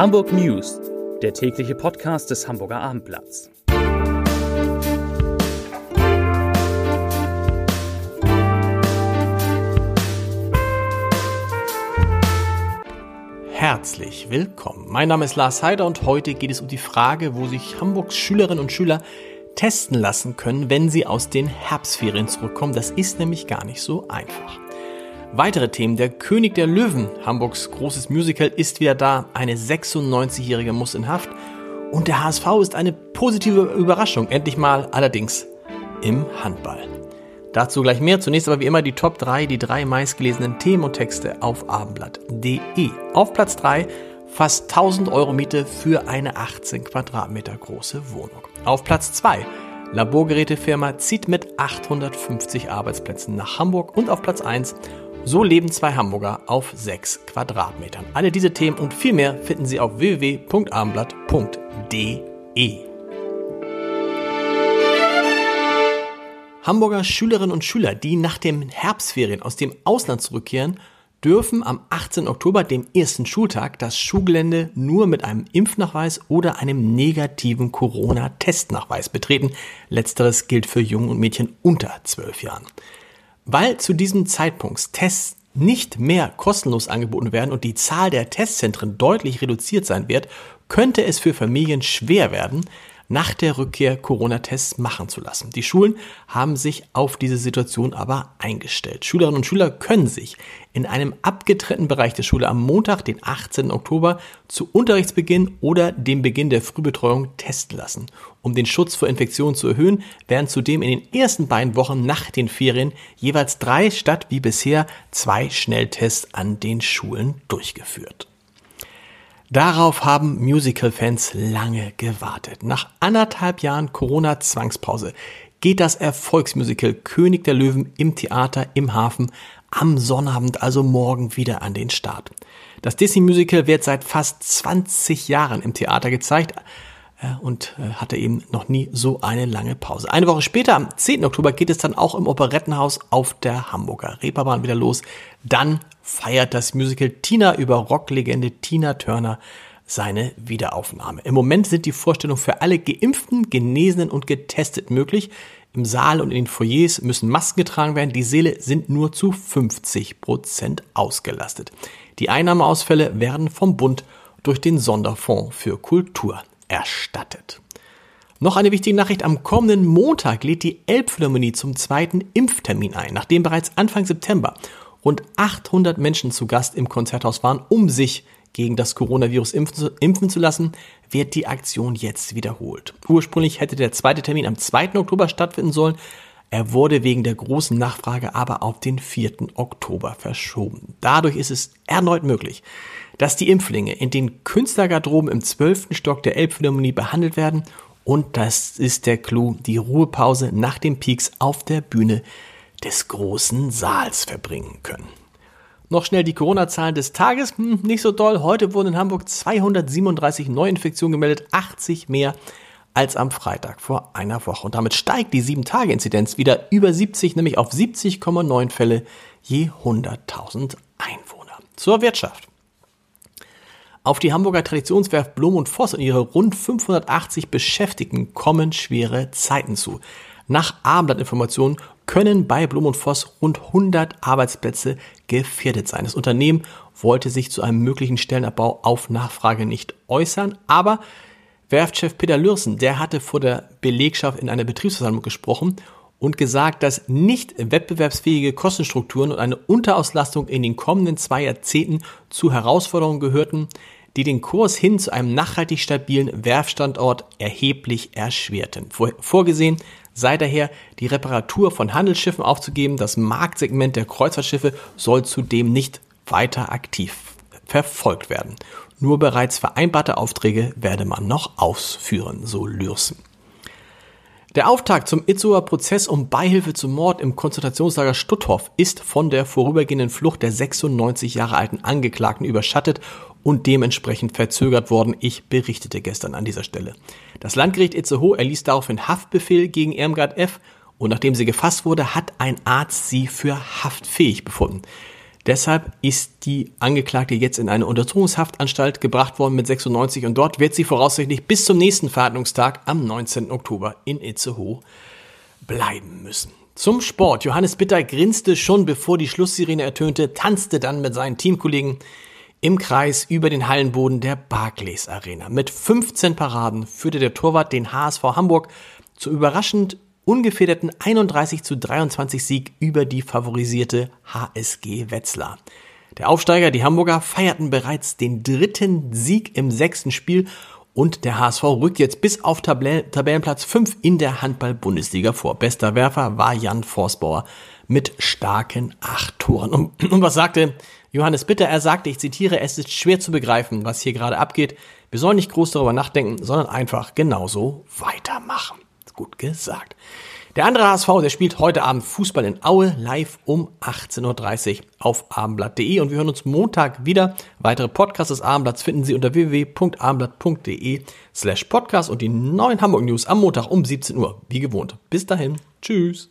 Hamburg News, der tägliche Podcast des Hamburger Abendblatts. Herzlich willkommen. Mein Name ist Lars Heider und heute geht es um die Frage, wo sich Hamburgs Schülerinnen und Schüler testen lassen können, wenn sie aus den Herbstferien zurückkommen. Das ist nämlich gar nicht so einfach. Weitere Themen. Der König der Löwen, Hamburgs großes Musical, ist wieder da. Eine 96-Jährige muss in Haft. Und der HSV ist eine positive Überraschung. Endlich mal allerdings im Handball. Dazu gleich mehr. Zunächst aber wie immer die Top 3, die drei meistgelesenen Themen und Texte auf abendblatt.de. Auf Platz 3 fast 1000 Euro Miete für eine 18 Quadratmeter große Wohnung. Auf Platz 2 Laborgerätefirma zieht mit 850 Arbeitsplätzen nach Hamburg und auf Platz 1 so leben zwei Hamburger auf 6 Quadratmetern. Alle diese Themen und viel mehr finden Sie auf www.abendblatt.de. Hamburger Schülerinnen und Schüler, die nach den Herbstferien aus dem Ausland zurückkehren, dürfen am 18. Oktober, dem ersten Schultag, das Schulgelände nur mit einem Impfnachweis oder einem negativen Corona-Testnachweis betreten. Letzteres gilt für Jungen und Mädchen unter 12 Jahren. Weil zu diesem Zeitpunkt Tests nicht mehr kostenlos angeboten werden und die Zahl der Testzentren deutlich reduziert sein wird, könnte es für Familien schwer werden, nach der Rückkehr Corona-Tests machen zu lassen. Die Schulen haben sich auf diese Situation aber eingestellt. Schülerinnen und Schüler können sich in einem abgetrennten Bereich der Schule am Montag, den 18. Oktober, zu Unterrichtsbeginn oder dem Beginn der Frühbetreuung testen lassen. Um den Schutz vor Infektionen zu erhöhen, werden zudem in den ersten beiden Wochen nach den Ferien jeweils drei statt wie bisher zwei Schnelltests an den Schulen durchgeführt. Darauf haben Musical-Fans lange gewartet. Nach anderthalb Jahren Corona-Zwangspause geht das Erfolgsmusical König der Löwen im Theater im Hafen am Sonnabend, also morgen, wieder an den Start. Das Disney-Musical wird seit fast 20 Jahren im Theater gezeigt und äh, hatte eben noch nie so eine lange Pause. Eine Woche später, am 10. Oktober, geht es dann auch im Operettenhaus auf der Hamburger Reeperbahn wieder los. Dann feiert das Musical Tina über Rocklegende Tina Turner seine Wiederaufnahme. Im Moment sind die Vorstellungen für alle Geimpften, Genesenen und Getestet möglich. Im Saal und in den Foyers müssen Masken getragen werden. Die Säle sind nur zu 50 Prozent ausgelastet. Die Einnahmeausfälle werden vom Bund durch den Sonderfonds für Kultur erstattet. Noch eine wichtige Nachricht. Am kommenden Montag lädt die Elbphilharmonie zum zweiten Impftermin ein, nachdem bereits Anfang September rund 800 Menschen zu Gast im Konzerthaus waren, um sich gegen das Coronavirus impfen zu lassen, wird die Aktion jetzt wiederholt. Ursprünglich hätte der zweite Termin am 2. Oktober stattfinden sollen. Er wurde wegen der großen Nachfrage aber auf den 4. Oktober verschoben. Dadurch ist es erneut möglich, dass die Impflinge in den Künstlergarderoben im 12. Stock der Elbphilharmonie behandelt werden und das ist der Clou, die Ruhepause nach dem Peaks auf der Bühne des großen Saals verbringen können. Noch schnell die Corona-Zahlen des Tages. Hm, nicht so toll. Heute wurden in Hamburg 237 Neuinfektionen gemeldet, 80 mehr als am Freitag vor einer Woche. Und damit steigt die 7-Tage-Inzidenz wieder über 70, nämlich auf 70,9 Fälle je 100.000 Einwohner. Zur Wirtschaft. Auf die Hamburger Traditionswerft Blom und Voss und ihre rund 580 Beschäftigten kommen schwere Zeiten zu. Nach Abendblattinformationen können bei Blum und Voss rund 100 Arbeitsplätze gefährdet sein. Das Unternehmen wollte sich zu einem möglichen Stellenabbau auf Nachfrage nicht äußern, aber Werftchef Peter Lürsen, der hatte vor der Belegschaft in einer Betriebsversammlung gesprochen und gesagt, dass nicht wettbewerbsfähige Kostenstrukturen und eine Unterauslastung in den kommenden zwei Jahrzehnten zu Herausforderungen gehörten, die den Kurs hin zu einem nachhaltig stabilen Werfstandort erheblich erschwerten. Vorgesehen sei daher die Reparatur von Handelsschiffen aufzugeben. Das Marktsegment der Kreuzfahrtschiffe soll zudem nicht weiter aktiv verfolgt werden. Nur bereits vereinbarte Aufträge werde man noch ausführen, so Lürsen. Der Auftakt zum Itzehoer Prozess um Beihilfe zum Mord im Konzentrationslager Stutthof ist von der vorübergehenden Flucht der 96 Jahre alten Angeklagten überschattet und dementsprechend verzögert worden. Ich berichtete gestern an dieser Stelle. Das Landgericht Itzehoe erließ daraufhin Haftbefehl gegen Irmgard F. und nachdem sie gefasst wurde, hat ein Arzt sie für haftfähig befunden. Deshalb ist die Angeklagte jetzt in eine Untersuchungshaftanstalt gebracht worden mit 96 und dort wird sie voraussichtlich bis zum nächsten Verhandlungstag am 19. Oktober in Itzehoe bleiben müssen. Zum Sport. Johannes Bitter grinste schon bevor die Schlusssirene ertönte, tanzte dann mit seinen Teamkollegen im Kreis über den Hallenboden der Barclays Arena. Mit 15 Paraden führte der Torwart den HSV Hamburg zu überraschend ungefederten 31 zu 23 Sieg über die favorisierte HSG Wetzlar. Der Aufsteiger, die Hamburger, feierten bereits den dritten Sieg im sechsten Spiel und der HSV rückt jetzt bis auf Tabellenplatz 5 in der Handball-Bundesliga vor. Bester Werfer war Jan Forsbauer mit starken acht Toren. Und, und was sagte Johannes Bitter? Er sagte, ich zitiere, es ist schwer zu begreifen, was hier gerade abgeht. Wir sollen nicht groß darüber nachdenken, sondern einfach genauso weitermachen. Gut gesagt. Der andere HSV, der spielt heute Abend Fußball in Aue live um 18.30 Uhr auf abendblatt.de und wir hören uns Montag wieder. Weitere Podcasts des Abendblatts finden Sie unter www.abendblatt.de slash podcast und die neuen Hamburg News am Montag um 17 Uhr, wie gewohnt. Bis dahin. Tschüss.